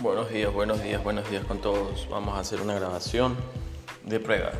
Buenos días, buenos días, buenos días con todos. Vamos a hacer una grabación de prueba.